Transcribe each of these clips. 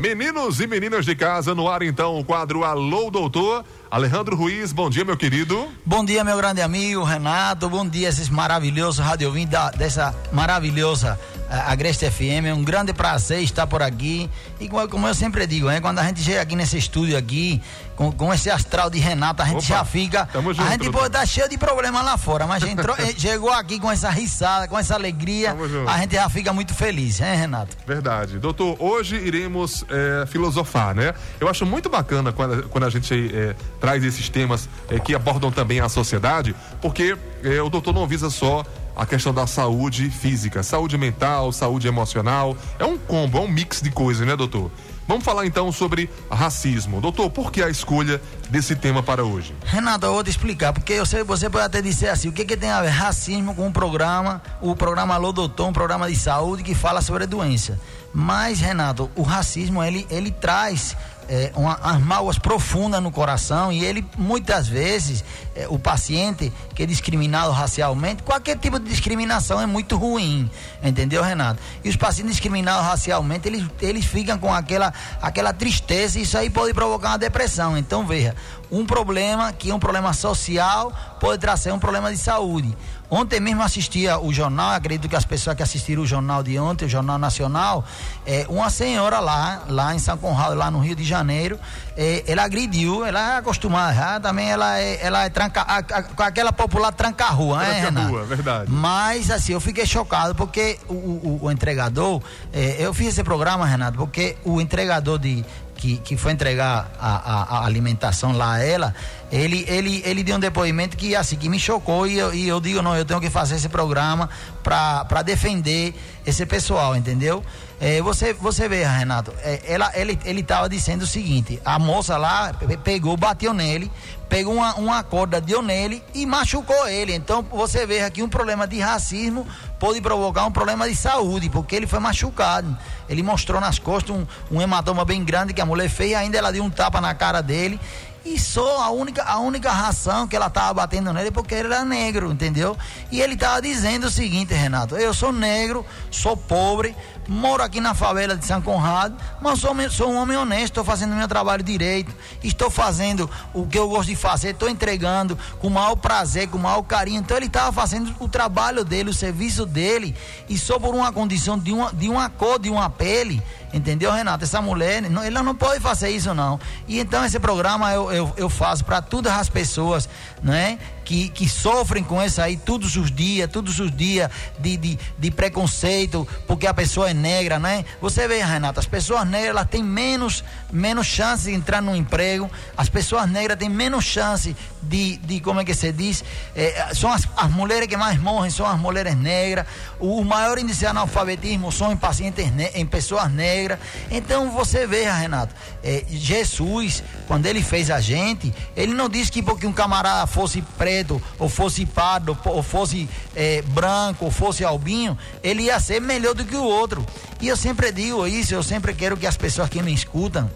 Meninos e meninas de casa, no ar então o quadro Alô Doutor. Alejandro Ruiz, bom dia, meu querido. Bom dia, meu grande amigo Renato. Bom dia, esses maravilhosos rádio dessa maravilhosa a Agreste FM. É um grande prazer estar por aqui. E como eu sempre digo, né, quando a gente chega aqui nesse estúdio aqui, com, com esse astral de Renato, a gente Opa, já fica. Junto, a gente pode estar cheio de problemas lá fora, mas entrou, eh, chegou aqui com essa risada, com essa alegria, a gente já fica muito feliz, hein, Renato? Verdade. Doutor, hoje iremos é, filosofar, né? Eu acho muito bacana quando, quando a gente é, traz esses temas que abordam também a sociedade, porque o doutor não visa só a questão da saúde física, saúde mental, saúde emocional. É um combo, é um mix de coisas, né, doutor? Vamos falar então sobre racismo. Doutor, por que a escolha desse tema para hoje? Renato, eu vou te explicar, porque eu sei, você pode até dizer assim, o que, que tem a ver racismo com o programa, o programa Alô Doutor, um programa de saúde que fala sobre a doença. Mas, Renato, o racismo, ele, ele traz é, uma, umas mágoas profundas no coração e ele muitas vezes é, o paciente que é discriminado racialmente, qualquer tipo de discriminação é muito ruim, entendeu, Renato? E os pacientes discriminados racialmente, eles, eles ficam com aquela, aquela tristeza e isso aí pode provocar uma depressão. Então veja, um problema que é um problema social pode trazer um problema de saúde. Ontem mesmo assistia o jornal, acredito que as pessoas que assistiram o jornal de ontem, o Jornal Nacional, é, uma senhora lá, lá em São Conrado, lá no Rio de Janeiro, é, ela agrediu, ela é acostumada, já, também ela é, ela é tranca, com aquela popular tranca-rua, né, Tranca-rua, verdade. Mas assim, eu fiquei chocado porque o, o, o entregador, é, eu fiz esse programa, Renato, porque o entregador de que, que foi entregar a, a, a, alimentação lá a ela, ele, ele, ele deu um depoimento que assim, que me chocou e eu, e eu digo, não, eu tenho que fazer esse programa para defender esse pessoal, entendeu? É, você, você vê, Renato, é, ela, ele, ele tava dizendo o seguinte, a moça lá pegou, bateu nele, pegou uma, uma corda, deu nele e machucou ele. Então você vê aqui um problema de racismo pode provocar um problema de saúde, porque ele foi machucado. Ele mostrou nas costas um, um hematoma bem grande que a mulher fez, ainda ela deu um tapa na cara dele e só a única, a única razão que ela estava batendo nele porque ele era negro, entendeu? E ele estava dizendo o seguinte, Renato: eu sou negro, sou pobre, moro aqui na favela de São Conrado, mas sou, sou um homem honesto, estou fazendo meu trabalho direito, estou fazendo o que eu gosto de fazer, estou entregando com o maior prazer, com o maior carinho. Então ele estava fazendo o trabalho dele, o serviço dele, e só por uma condição de uma, de uma cor, de uma pele, entendeu, Renato? Essa mulher, não, ela não pode fazer isso, não. E então esse programa eu, eu, eu faço para todas as pessoas, não é? Que, que sofrem com isso aí todos os dias, todos os dias de, de, de, preconceito, porque a pessoa é negra, né? Você vê, Renata, as pessoas negras elas têm menos, menos chance de entrar no emprego, as pessoas negras têm menos chance de, de como é que se diz, é, são as, as mulheres que mais morrem, são as mulheres negras, o, o maior índice de analfabetismo são em pacientes, em pessoas negras. Então você vê, Renato, é, Jesus, quando ele fez a gente, ele não disse que porque um camarada fosse preto, preto, ou fosse pardo, ou fosse é, branco, ou fosse albinho, ele ia ser melhor do que o outro. E eu sempre digo isso, eu sempre quero que as pessoas que me escutam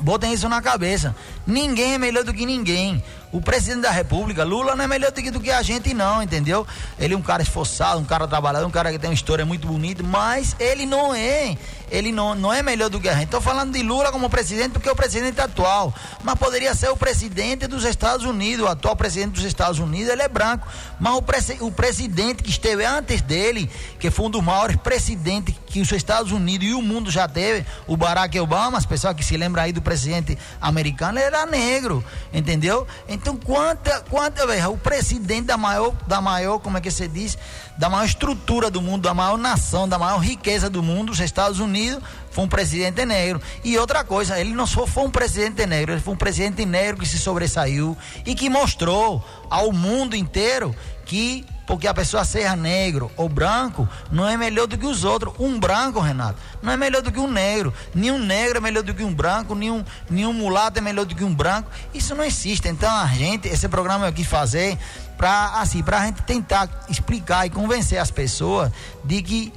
botem isso na cabeça. Ninguém é melhor do que ninguém. O presidente da República, Lula, não é melhor do que, a gente, não, entendeu? Ele é um cara esforçado, um cara trabalhador, um cara que tem uma história muito bonita, mas ele não é. Ele não, não é melhor do que a gente. Estou falando de Lula como presidente porque é o presidente atual. Mas poderia ser o presidente dos Estados Unidos, o atual presidente dos Estados Unidos, ele é branco. Mas o, presi o presidente que esteve antes dele, que foi um dos maiores presidentes que os Estados Unidos e o mundo já teve, o Barack Obama, as pessoas que se lembram aí do presidente americano, ele era negro, entendeu? Então, então, quanta, quanta vez o presidente da maior, da maior, como é que você diz, da maior estrutura do mundo, da maior nação, da maior riqueza do mundo, os Estados Unidos, foi um presidente negro. E outra coisa, ele não só foi um presidente negro, ele foi um presidente negro que se sobressaiu e que mostrou ao mundo inteiro que porque a pessoa seja negro ou branco não é melhor do que os outros. Um branco, Renato, não é melhor do que um negro. Nenhum negro é melhor do que um branco, nenhum, nenhum mulato é melhor do que um branco. Isso não existe. Então a gente, esse programa eu quis fazer para assim, a gente tentar explicar e convencer as pessoas de que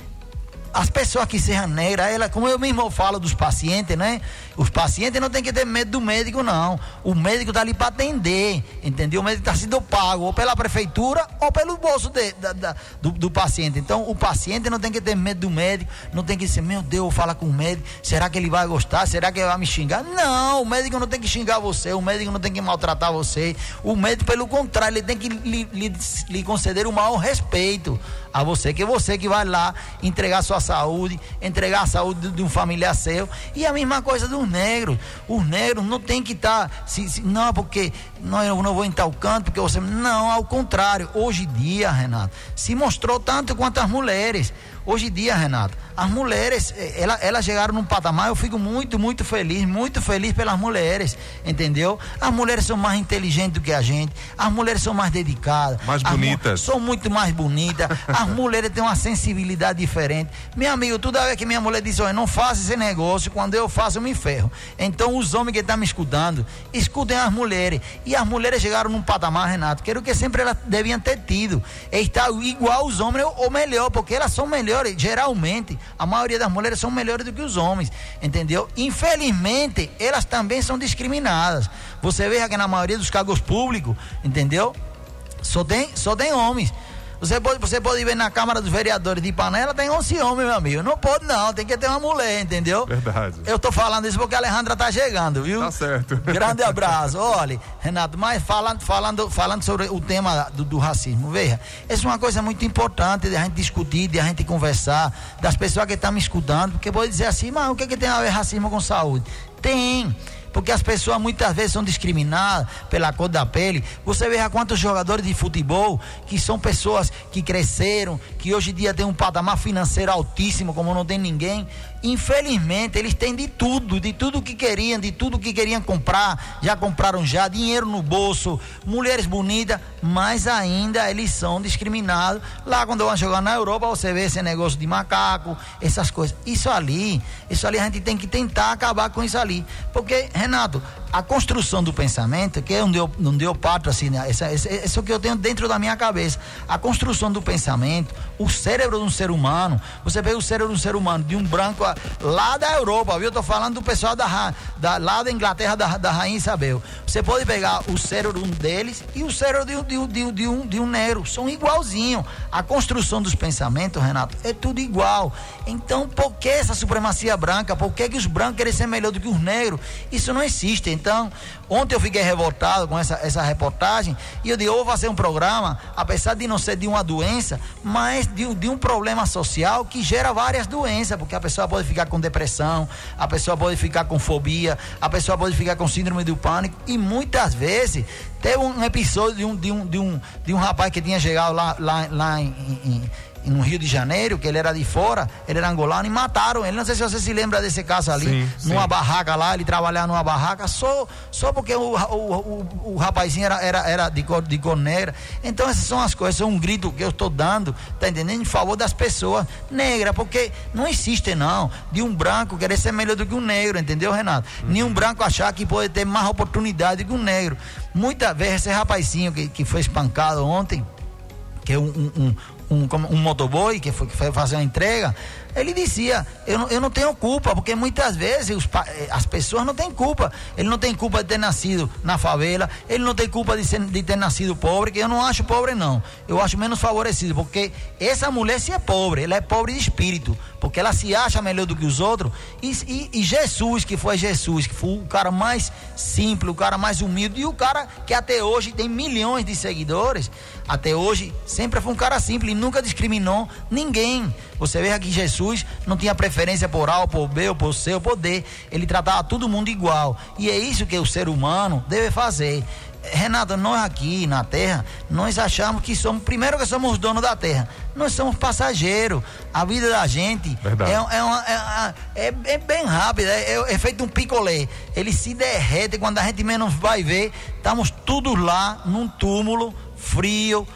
as pessoas que sejam negras, ela, como eu mesmo falo dos pacientes, né? Os pacientes não tem que ter medo do médico, não. O médico está ali para atender, entendeu? O médico está sendo pago ou pela prefeitura ou pelo bolso de, da, da, do, do, paciente. Então, o paciente não tem que ter medo do médico, não tem que dizer, meu Deus, vou falar com o médico, será que ele vai gostar? Será que ele vai me xingar? Não, o médico não tem que xingar você, o médico não tem que maltratar você. O médico, pelo contrário, ele tem que lhe, lhe, lhe conceder o maior respeito a você, que é você que vai lá entregar sua saúde, entregar a saúde de um familiar seu. E a mesma coisa dos negros. Os negros não tem que estar. Tá, se, se, não, porque não, eu não vou em tal canto, porque você. Não, ao contrário. Hoje em dia, Renato, se mostrou tanto quanto as mulheres. Hoje em dia, Renato, as mulheres, eh, elas, elas chegaram num patamar, eu fico muito, muito feliz, muito feliz pelas mulheres, entendeu? As mulheres são mais inteligentes do que a gente, as mulheres são mais dedicadas. Mais bonitas. São muito mais bonitas, as mulheres têm uma sensibilidade diferente. Meu amigo, toda vez que minha mulher diz, olha, não faça esse negócio, quando eu faço, eu me ferro. Então, os homens que estão me escutando, escutem as mulheres. E as mulheres chegaram num patamar, Renato, que era o que sempre elas deviam ter tido. Estar igual os homens, ou melhor, porque elas são melhores melhores, geralmente, a maioria das mulheres são melhores do que os homens, entendeu? Infelizmente, elas também são discriminadas. Você vê que na maioria dos cargos públicos, entendeu? Só tem, só tem homens. Você pode, você pode ver na Câmara dos Vereadores de Ipanela, tem 11 homens, meu amigo. Não pode, não, tem que ter uma mulher, entendeu? Verdade. Eu tô falando isso porque a Alejandra tá chegando, viu? Tá certo. Grande abraço. Olha, Renato, mas falando, falando, falando sobre o tema do, do racismo, veja, essa é uma coisa muito importante de a gente discutir, de a gente conversar, das pessoas que estão me escutando, porque pode dizer assim, mas o que, que tem a ver racismo com saúde? Tem porque as pessoas muitas vezes são discriminadas pela cor da pele. Você veja quantos jogadores de futebol que são pessoas que cresceram, que hoje em dia têm um patamar financeiro altíssimo, como não tem ninguém, Infelizmente, eles têm de tudo, de tudo que queriam, de tudo que queriam comprar, já compraram já, dinheiro no bolso, mulheres bonitas, mas ainda eles são discriminados. Lá quando vão jogar na Europa, você vê esse negócio de macaco, essas coisas. Isso ali, isso ali a gente tem que tentar acabar com isso ali. Porque, Renato, a construção do pensamento, que é onde eu, onde eu parto assim, né? essa, essa, isso é o que eu tenho dentro da minha cabeça. A construção do pensamento, o cérebro de um ser humano, você vê o cérebro de um ser humano, de um branco lá da Europa, viu? Eu tô falando do pessoal da, da lá da Inglaterra, da, da Rainha Isabel. Você pode pegar o cérebro deles e o cérebro de, de, de, de, um, de um negro, são igualzinho. A construção dos pensamentos, Renato, é tudo igual. Então, por que essa supremacia branca? Por que, que os brancos querem ser melhor do que os negros? Isso não existe. Então, ontem eu fiquei revoltado com essa, essa reportagem e eu digo, eu vou fazer um programa, apesar de não ser de uma doença, mas de, de um problema social que gera várias doenças, porque a pessoa pode ficar com depressão, a pessoa pode ficar com fobia, a pessoa pode ficar com síndrome do pânico e muitas vezes teve um episódio de um, de um, de um, de um rapaz que tinha chegado lá, lá, lá em, em no Rio de Janeiro, que ele era de fora, ele era angolano e mataram ele. Não sei se você se lembra desse caso ali, sim, numa sim. barraca lá, ele trabalhava numa barraca só, só porque o, o, o, o rapazinho era, era, era de, cor, de cor negra. Então essas são as coisas, são um grito que eu estou dando, tá entendendo? Em favor das pessoas negras, porque não existe não, de um branco querer ser melhor do que um negro, entendeu, Renato? Uhum. Nenhum branco achar que pode ter mais oportunidade que um negro. Muitas vezes esse rapazinho que, que foi espancado ontem, que é um, um, um, um motoboy que foi, que foi fazer uma entrega, ele dizia: eu não, eu não tenho culpa, porque muitas vezes os, eh, as pessoas não têm culpa. Ele não tem culpa de ter nascido na favela, ele não tem culpa de, ser, de ter nascido pobre, que eu não acho pobre, não. Eu acho menos favorecido, porque essa mulher se é pobre, ela é pobre de espírito, porque ela se acha melhor do que os outros. E, e, e Jesus, que foi Jesus, que foi o cara mais simples, o cara mais humilde, e o cara que até hoje tem milhões de seguidores, até hoje sempre foi um cara simples e nunca discriminou ninguém. Você vê aqui Jesus não tinha preferência por A por B ou por C ou por D. Ele tratava todo mundo igual. E é isso que o ser humano deve fazer. Renato, nós aqui na Terra, nós achamos que somos, primeiro que somos donos da Terra, nós somos passageiros. A vida da gente é, é, uma, é, é, é, bem rápida, é, é, feito um picolé. Ele se derrete quando a gente menos vai ver. Estamos todos lá num túmulo frio,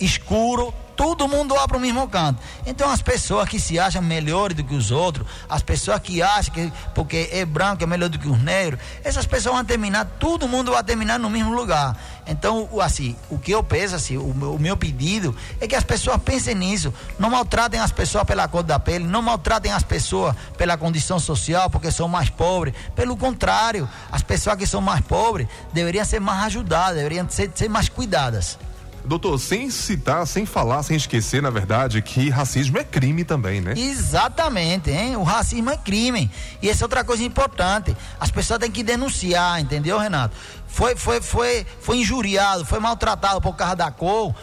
escuro, todo mundo vai para o mesmo canto. Então as pessoas que se acham melhores do que os outros, as pessoas que acham que porque é branco é melhor do que os negros, essas pessoas vão terminar, todo mundo vai terminar no mesmo lugar. Então, assim, o que eu penso, assim, o meu, o meu pedido é que as pessoas pensem nisso. Não maltratem as pessoas pela cor da pele, não maltratem as pessoas pela condição social, porque são mais pobres. Pelo contrário, as pessoas que são mais pobres deveriam ser mais ajudadas, deveriam ser, ser mais cuidadas. Doutor, sem citar, sem falar, sem esquecer, na verdade, que racismo é crime também, né? Exatamente, hein? O racismo é crime. E essa é outra coisa importante. As pessoas têm que denunciar, entendeu, Renato? Foi, foi, foi, foi injuriado, foi maltratado por causa da cor.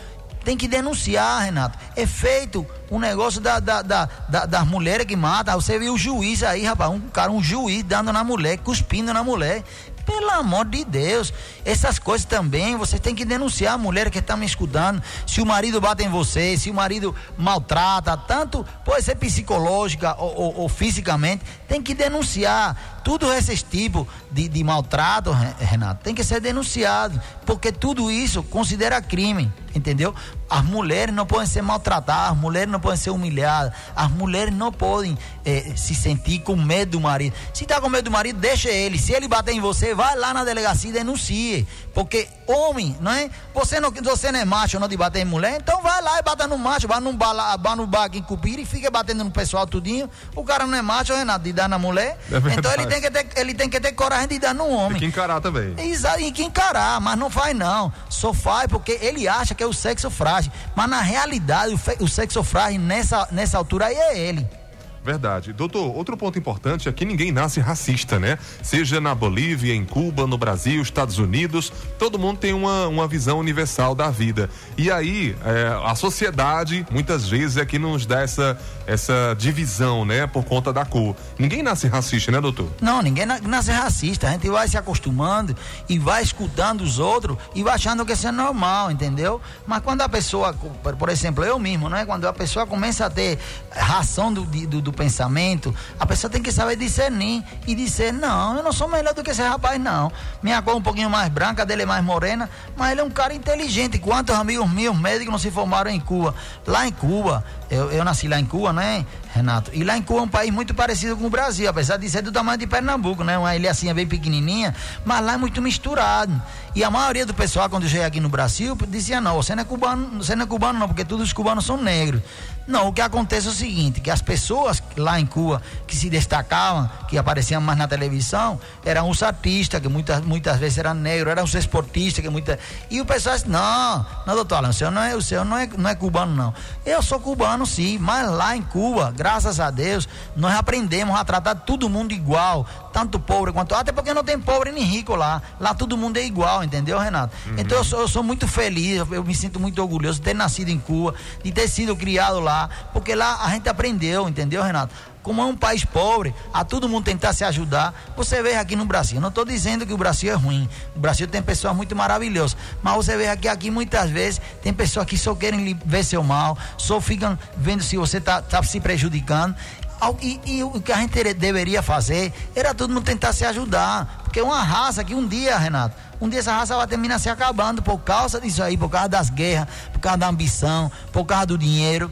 Tem que denunciar, Renato. É feito um negócio da, da, da, da das mulheres que matam. Você viu o juiz aí, rapaz, um cara, um juiz dando na mulher, cuspindo na mulher. Pelo amor de Deus, essas coisas também você tem que denunciar a mulher que está me escutando. Se o marido bate em você, se o marido maltrata, tanto pode ser psicológica ou, ou, ou fisicamente, tem que denunciar. Tudo esses tipos de, de maltrato, Renato, tem que ser denunciado, porque tudo isso considera crime, entendeu? As mulheres não podem ser maltratadas, as mulheres não podem ser humilhadas, as mulheres não podem eh, se sentir com medo do marido. Se está com medo do marido, deixa ele. Se ele bater em você, vai lá na delegacia e denuncie. Porque homem, não é? Você não, você não é macho não de bater em mulher, então vai lá e bata no macho, vai num bar, vai no bar aqui em Cupira e fica batendo no pessoal tudinho. O cara não é macho, Renato, de dar na mulher. É então ele tem, que ter, ele tem que ter coragem de dar no homem. Tem que encarar também. Exato, tem que encarar, mas não faz não. Só faz porque ele acha que é o sexo frágil. Mas na realidade, o, o sexo frágil nessa, nessa altura aí é ele. Verdade. Doutor, outro ponto importante é que ninguém nasce racista, né? Seja na Bolívia, em Cuba, no Brasil, Estados Unidos, todo mundo tem uma, uma visão universal da vida. E aí, é, a sociedade, muitas vezes, é que nos dá essa, essa divisão, né? Por conta da cor. Ninguém nasce racista, né, doutor? Não, ninguém nasce racista. A gente vai se acostumando e vai escutando os outros e vai achando que isso é normal, entendeu? Mas quando a pessoa, por exemplo, eu mesmo, né? Quando a pessoa começa a ter ração do, do, pensamento, a pessoa tem que saber discernir e dizer: não, eu não sou melhor do que esse rapaz, não. Minha cor é um pouquinho mais branca, dele é mais morena, mas ele é um cara inteligente. Quantos amigos meus médicos não se formaram em Cuba? Lá em Cuba, eu, eu nasci lá em Cuba, né, Renato? E lá em Cuba é um país muito parecido com o Brasil, apesar de ser do tamanho de Pernambuco, né? Uma ilha assim bem pequenininha, mas lá é muito misturado. E a maioria do pessoal, quando cheguei aqui no Brasil, dizia: não, você não é cubano, você não é cubano, não, porque todos os cubanos são negros. Não, o que acontece é o seguinte, que as pessoas lá em Cuba que se destacavam, que apareciam mais na televisão, eram os artistas, que muitas, muitas vezes eram negros, eram os esportistas, que muitas. E o pessoal disse, não, não, doutor Alan, o senhor não é, o senhor não é, não é cubano, não. Eu sou cubano, sim, mas lá em Cuba, graças a Deus, nós aprendemos a tratar todo mundo igual, tanto pobre quanto. Até porque não tem pobre nem rico lá. Lá todo mundo é igual, entendeu, Renato? Uhum. Então eu sou, eu sou muito feliz, eu me sinto muito orgulhoso de ter nascido em Cuba, de ter sido criado lá lá, porque lá a gente aprendeu, entendeu, Renato? Como é um país pobre, a todo mundo tentar se ajudar. Você vê aqui no Brasil, não estou dizendo que o Brasil é ruim. O Brasil tem pessoas muito maravilhosas. Mas você vê aqui, aqui muitas vezes, tem pessoas que só querem ver seu mal, só ficam vendo se você está tá se prejudicando. E, e, o que a gente deveria fazer era todo mundo tentar se ajudar. Porque é uma raça que um dia, Renato, um dia essa raça vai terminar se acabando por causa disso aí, por causa das guerras, por causa da ambição, por causa do dinheiro.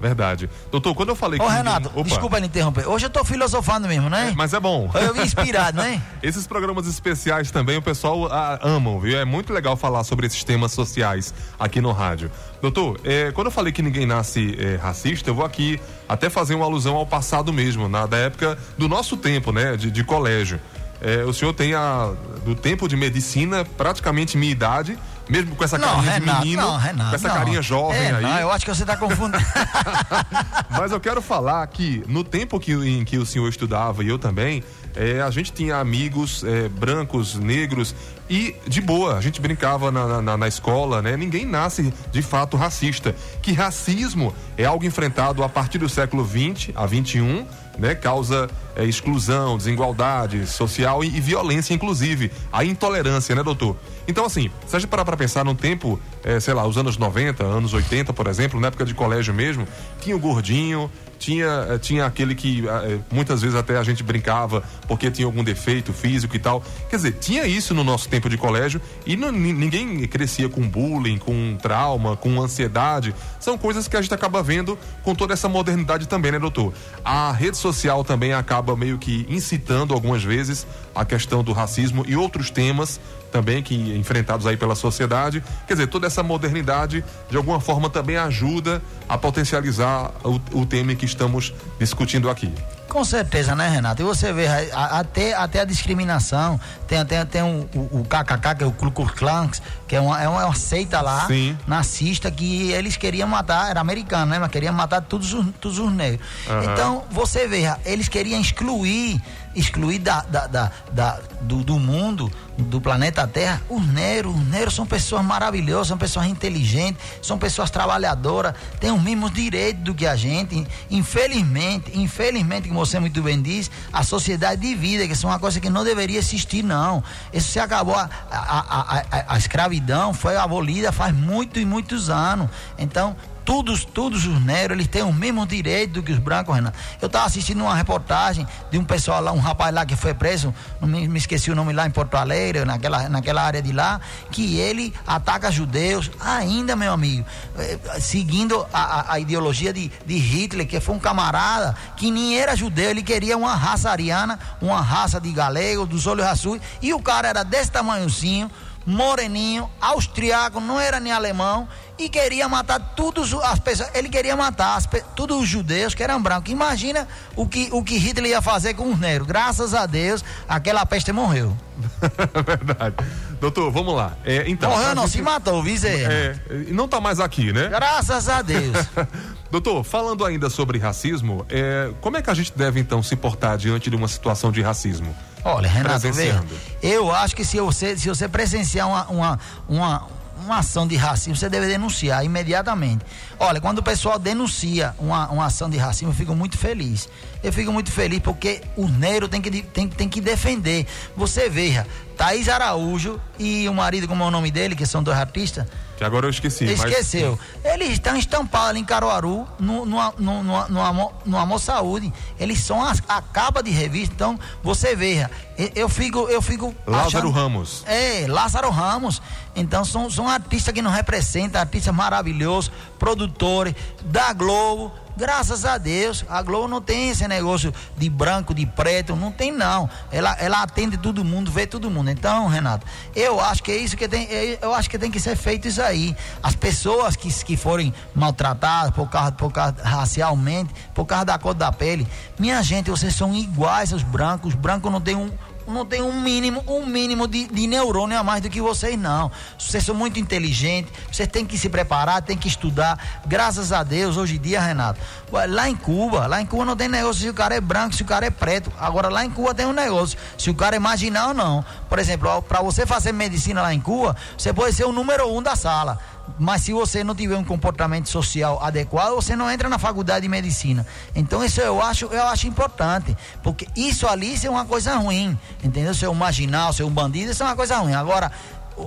Verdade. Doutor, quando eu falei Ô, que. Ô, Renato, ninguém... desculpa me interromper. Hoje eu tô filosofando mesmo, né? É, mas é bom. Eu inspirado, né? esses programas especiais também o pessoal ah, amam, viu? É muito legal falar sobre esses temas sociais aqui no rádio. Doutor, é, quando eu falei que ninguém nasce é, racista, eu vou aqui até fazer uma alusão ao passado mesmo, na, da época do nosso tempo, né? De, de colégio. É, o senhor tem a, do tempo de medicina praticamente minha idade mesmo com essa não, carinha Renato, de menino, não, Renato, com essa não. carinha jovem é, aí. Não, eu acho que você está confundindo. Mas eu quero falar que no tempo que, em que o senhor estudava e eu também, é, a gente tinha amigos é, brancos, negros e de boa, a gente brincava na, na, na, escola, né? Ninguém nasce de fato racista. Que racismo é algo enfrentado a partir do século 20 a 21, né? Causa é, exclusão, desigualdade social e, e, violência, inclusive, a intolerância, né, doutor? Então, assim, se a gente parar para pensar num tempo, é, sei lá, os anos 90, anos 80, por exemplo, na época de colégio mesmo, tinha o gordinho, tinha, eh, tinha aquele que eh, muitas vezes até a gente brincava porque tinha algum defeito físico e tal. Quer dizer, tinha isso no nosso tempo de colégio e não, ninguém crescia com bullying, com trauma, com ansiedade. São coisas que a gente acaba vendo com toda essa modernidade também, né, doutor? A rede social também acaba meio que incitando algumas vezes a questão do racismo e outros temas também que enfrentados aí pela sociedade. Quer dizer, toda essa modernidade de alguma forma também ajuda a potencializar o, o tema que estamos discutindo aqui. Com certeza, né, Renato? E você vê, até, até a discriminação, tem, tem, tem um, o, o KKK, que é o Ku Klux que é uma, é uma seita lá, Sim. nazista, que eles queriam matar, era americano, né? Mas queriam matar todos os, todos os negros. Uhum. Então, você vê, eles queriam excluir excluir da, da, da, da do, do, mundo, do planeta Terra, os negros. Os negros são pessoas maravilhosas, são pessoas inteligentes, são pessoas trabalhadoras, têm os mesmos direitos do que a gente. Infelizmente, infelizmente, como você muito bem diz, a sociedade divide, que é uma coisa que não deveria existir, não. Isso se acabou. A, a, a, a escravidão foi abolida faz muitos e muitos anos. Então, todos, todos os negros, eles têm os mesmos direitos do que os brancos, Renan. Eu estava assistindo uma reportagem de um pessoal lá, um rapaz lá que foi preso, não me, me, esqueci o nome lá em Porto Alegre, naquela, naquela área de lá, que ele ataca judeus, ainda, meu amigo, eh, seguindo a, a, a ideologia de, de Hitler, que foi um camarada que nem era judeu, ele queria uma raça ariana, uma raça de galego, dos olhos azuis, e o cara era desse tamanhozinho, moreninho, austriaco, não era nem alemão, e queria matar todas as pessoas. Ele queria matar as, todos os judeus que eram brancos. Imagina o que, o que Hitler ia fazer com os negros. Graças a Deus, aquela peste morreu. Verdade. Doutor, vamos lá. É, então, Morreu não, gente... se matou, Vizé. É, não está mais aqui, né? Graças a Deus. Doutor, falando ainda sobre racismo, é, como é que a gente deve então se portar diante de uma situação de racismo? Olha, Renato, veja, eu acho que se você, se você presenciar uma, uma, uma uma ação de racismo, você deve denunciar imediatamente. Olha, quando o pessoal denuncia uma, uma ação de racismo, eu fico muito feliz. Eu fico muito feliz porque o negro tem que, tem, tem que defender. Você veja, Thaís Araújo e o marido, como é o nome dele, que são dois artistas, que agora eu esqueci. Esqueceu. Mas... Eles estão estampados ali em Caruaru, no, no, no, no, no, Amor, no Amor Saúde. Eles são a, a capa de revista. Então, você veja, eu, eu fico. Eu fico Lázaro achando... Ramos. É, Lázaro Ramos. Então, são, são artistas que nos representam, artistas maravilhosos, produtores da Globo Graças a Deus, a Globo não tem esse negócio de branco, de preto, não tem não. Ela, ela atende todo mundo, vê todo mundo. Então, Renato, eu acho que é isso que tem, é, eu acho que tem que ser feito isso aí. As pessoas que, que forem maltratadas por causa, por causa racialmente, por causa da cor da pele, minha gente, vocês são iguais aos brancos. Os brancos não tem um não tem um mínimo, um mínimo de, de neurônio a mais do que vocês, não. Vocês são muito inteligentes, vocês têm que se preparar, têm que estudar. Graças a Deus, hoje em dia, Renato, lá em Cuba, lá em Cuba não tem negócio se o cara é branco, se o cara é preto. Agora lá em Cuba tem um negócio, se o cara é marginal não. Por exemplo, para você fazer medicina lá em Cuba, você pode ser o número um da sala mas se você não tiver um comportamento social adequado, você não entra na faculdade de medicina. Então isso eu acho, eu acho importante, porque isso ali isso é uma coisa ruim, entendeu? Ser um marginal, ser um bandido, isso é uma coisa ruim. Agora,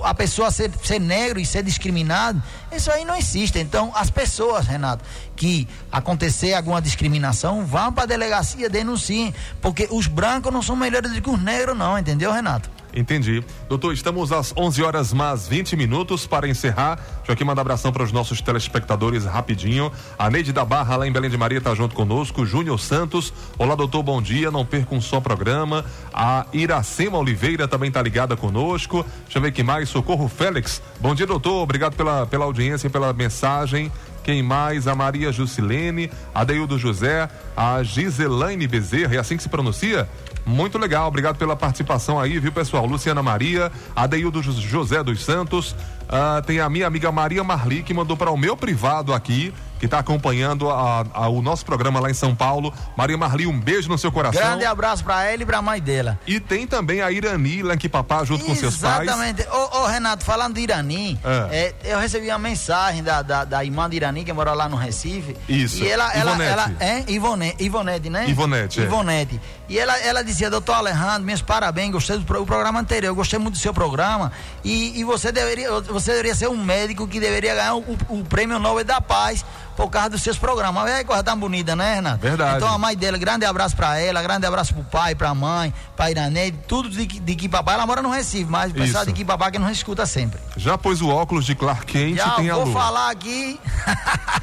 a pessoa ser, ser negro e ser discriminado, isso aí não existe. Então, as pessoas, Renato, que acontecer alguma discriminação, vão para a delegacia, denunciem, porque os brancos não são melhores do que os negros, não, entendeu, Renato? Entendi. Doutor, estamos às 11 horas mais 20 minutos para encerrar. Deixa eu aqui mandar abração para os nossos telespectadores rapidinho. A Neide da Barra, lá em Belém de Maria, está junto conosco. Júnior Santos. Olá, doutor, bom dia. Não perca um só programa. A Iracema Oliveira também está ligada conosco. Deixa eu ver quem mais. Socorro Félix. Bom dia, doutor. Obrigado pela, pela audiência e pela mensagem. Quem mais? A Maria Jusilene, a Deildo José, a Giselaine Bezerra, é assim que se pronuncia? Muito legal, obrigado pela participação aí, viu, pessoal? Luciana Maria, Adeildo José dos Santos, Uh, tem a minha amiga Maria Marli, que mandou para o meu privado aqui que está acompanhando a, a, o nosso programa lá em São Paulo. Maria Marli, um beijo no seu coração. Grande abraço para ela e para a mãe dela. E tem também a Irani lá em Papá, junto com seus pais. Exatamente. Ô, ô, Renato, falando de Irani, é. É, eu recebi uma mensagem da, da, da, irmã de Irani, que mora lá no Recife. Isso. E ela, ela, ela, é Ivonete, Ivonete, né? Ivonete. É. Ivonete. E ela, ela dizia, doutor Alejandro, meus parabéns, gostei do pro, programa anterior, eu gostei muito do seu programa. E, e você, deveria, você deveria ser um médico que deveria ganhar o, o prêmio Nobel da Paz por causa dos seus programas. Olha que coisa tão bonita, né, Renato? Verdade. Então a mãe dela, grande abraço pra ela, grande abraço pro pai, pra mãe, pra Iranê, tudo de, de que papai. Ela mora no Recife, mas o pessoal de que papai que não escuta sempre. Já pôs o óculos de Clark Kent Já, e tem a lua. vou falar aqui.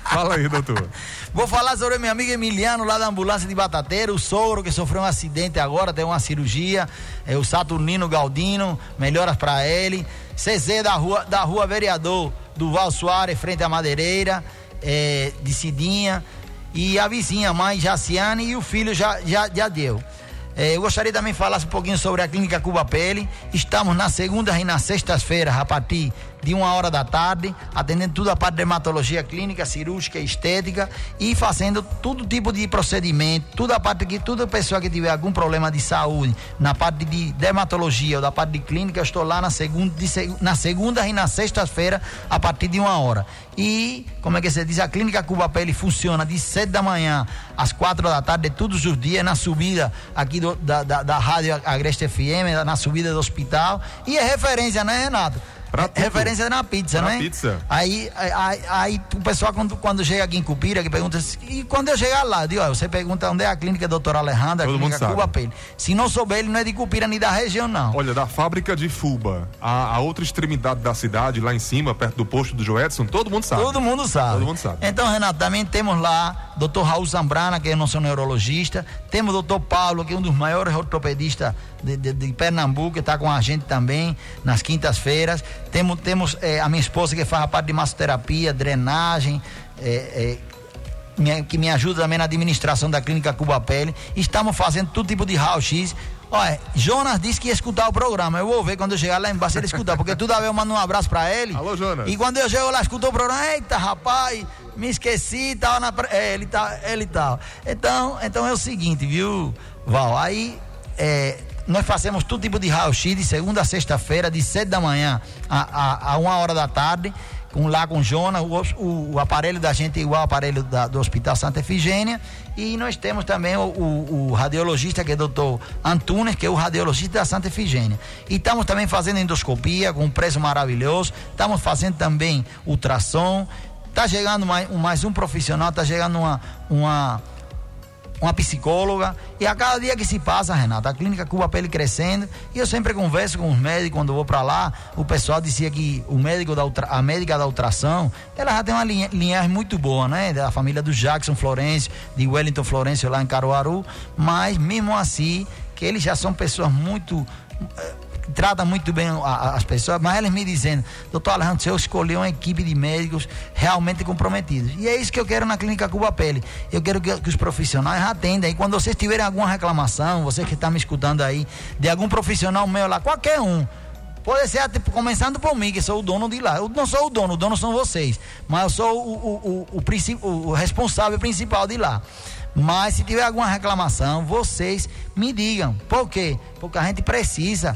Fala aí, doutor. Vou falar sobre meu amigo Emiliano, lá da ambulância de Batateiro, o Souro, que sofreu um acidente agora, tem uma cirurgia. É o Saturnino Galdino, melhoras para ele. CZ da rua, da rua Vereador do Val Soares, frente à Madeireira é, de Cidinha, e a vizinha, mãe Jaciane, e o filho já, já, já deu. É, eu gostaria também de falar um pouquinho sobre a Clínica Cuba Pele. Estamos na segunda e na sexta-feira, a partir de uma hora da tarde, atendendo toda a parte de dermatologia clínica, cirúrgica, estética e fazendo todo tipo de procedimento, toda a parte que toda pessoa que tiver algum problema de saúde, na parte de dermatologia ou da parte de clínica, eu estou lá na segunda, de, na segunda e na sexta-feira, a partir de uma hora. E, como é que se diz, a Clínica Cuba Pele funciona de sete da manhã às quatro da tarde, todos os dias, na subida aqui do, da, da, da Rádio Agreste FM, na subida do hospital. E é referência, né, Renato? Referência na pizza, né? pizza. Aí, aí, aí o pessoal, quando, quando chega aqui em Cupira, que pergunta assim, e quando eu chegar lá, digo, ó, você pergunta onde é a clínica doutor Alejandro, a Todo mundo clínica. Cuba Pele. Se não souber, ele não é de Cupira nem da região, não. Olha, da fábrica de Fuba, a, a outra extremidade da cidade, lá em cima, perto do posto do Joedson, todo mundo sabe. Todo mundo sabe. Todo mundo sabe. Então, Renato, também temos lá doutor Raul Zambrana, que é nosso neurologista. Temos o doutor Paulo, que é um dos maiores ortopedistas de, de, de Pernambuco, que está com a gente também nas quintas-feiras. Temos, temos eh, a minha esposa, que faz a parte de massoterapia, drenagem, eh, minha- que me ajuda também na administração da clínica Cuba Pele. Estamos fazendo todo tipo de raio-x. Olha, Jonas disse que ia escutar o programa. Eu vou ver quando eu chegar lá embaixo ele escutar, porque toda vez eu mando um abraço pra ele. Alô, Jonas. E quando eu chego lá, escuto o programa, eita, rapaz, me esqueci, tava na. É, ele tá, ele tá. Então, então é o seguinte, viu, Val? Aí, é, nós fazemos todo tipo de raio-x de segunda a sexta-feira, de sete da manhã a, a, a uma hora da tarde. Com, lá com Jonas, o, o, o aparelho da gente é igual ao aparelho da- do Hospital Santa Efigênia. E nós temos também o, o- radiologista, que é o doutor Antunes, que é o radiologista da Santa Efigênia. E estamos também fazendo endoscopia com um preço maravilhoso. Estamos fazendo também ultrassom. Está chegando mais, mais um profissional, está chegando uma, uma, uma psicóloga. E a cada dia que se passa, Renata, a clínica Cuba Pele crescendo. E eu sempre converso com os médicos quando vou para lá. O pessoal dizia que o médico da ultra- a médica da ultrassom, ela já tem uma linha, linhagem muito boa, né? Da família do Jackson Florencio, de Wellington Florencio lá em Caruaru. Mas mesmo assim, que eles já são pessoas muito. Trata muito bem as pessoas, mas eles me dizendo, doutor Alejandro, eu escolhi uma equipe de médicos realmente comprometidos. E é isso que eu quero na Clínica Cuba Pele. Eu quero que, que os profissionais atendam. E quando vocês tiverem alguma reclamação, você que está me escutando aí, de algum profissional meu lá, qualquer um, Pode ser até começando por mim, que sou o dono de lá. Eu não sou o dono, o dono são vocês. Mas eu sou o, o, o- o responsável principal de lá. Mas se tiver alguma reclamação, vocês me digam. Por quê? Porque a gente precisa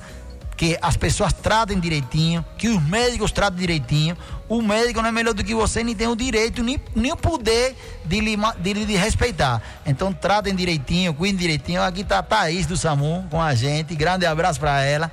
que as pessoas tratem direitinho, que os médicos tratem direitinho. O médico não é melhor do que você, nem tem o direito, nem, nem o poder de lhe, de lhe respeitar. Então tratem direitinho, cuidem direitinho. Aqui está a Thaís do SAMU com a gente. Grande abraço para ela.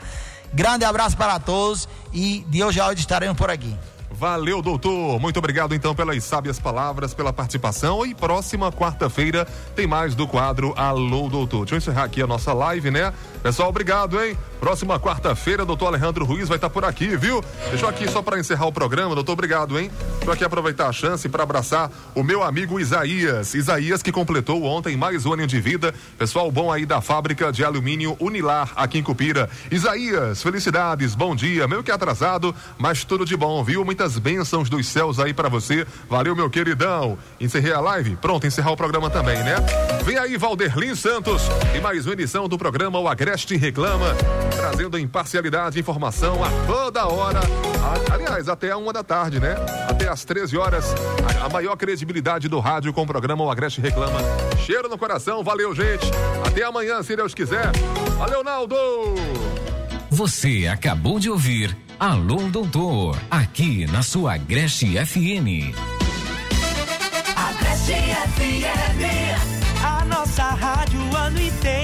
Grande abraço para todos e de hoje a hoje estaremos por aqui. Valeu, doutor. Muito obrigado então pelas sábias palavras, pela participação. E próxima quarta-feira tem mais do quadro Alô, doutor. Deixa eu encerrar aqui a nossa live, né? Pessoal, obrigado, hein? Próxima quarta-feira, doutor Alejandro Ruiz vai estar por aqui, viu? Deixa eu aqui só para encerrar o programa, doutor, obrigado, hein? Deixa eu aqui aproveitar a chance para abraçar o meu amigo Isaías. Isaías que completou ontem mais um ano de vida. Pessoal bom aí da fábrica de alumínio Unilar aqui em Cupira. Isaías, felicidades, bom dia. Meio que atrasado, mas tudo de bom, viu? Muitas bênçãos dos céus aí para você. Valeu, meu queridão. Encerrei a live? Pronto, encerrar o programa também, né? Vem aí, Valderlin Santos, e mais uma edição do programa O Agreste Reclama. trazendo imparcialidade, informação a toda hora. Aliás, até a uma da tarde, né? Até às 13 horas, a, maior credibilidade do rádio com o programa O Agreste Reclama. Cheiro no coração, valeu, gente. Até amanhã, se Deus quiser. Valeu, Naldo! Você acabou de ouvir Alô Doutor, aqui na sua Agreste FM. Agreste FM, a nossa rádio ano inteiro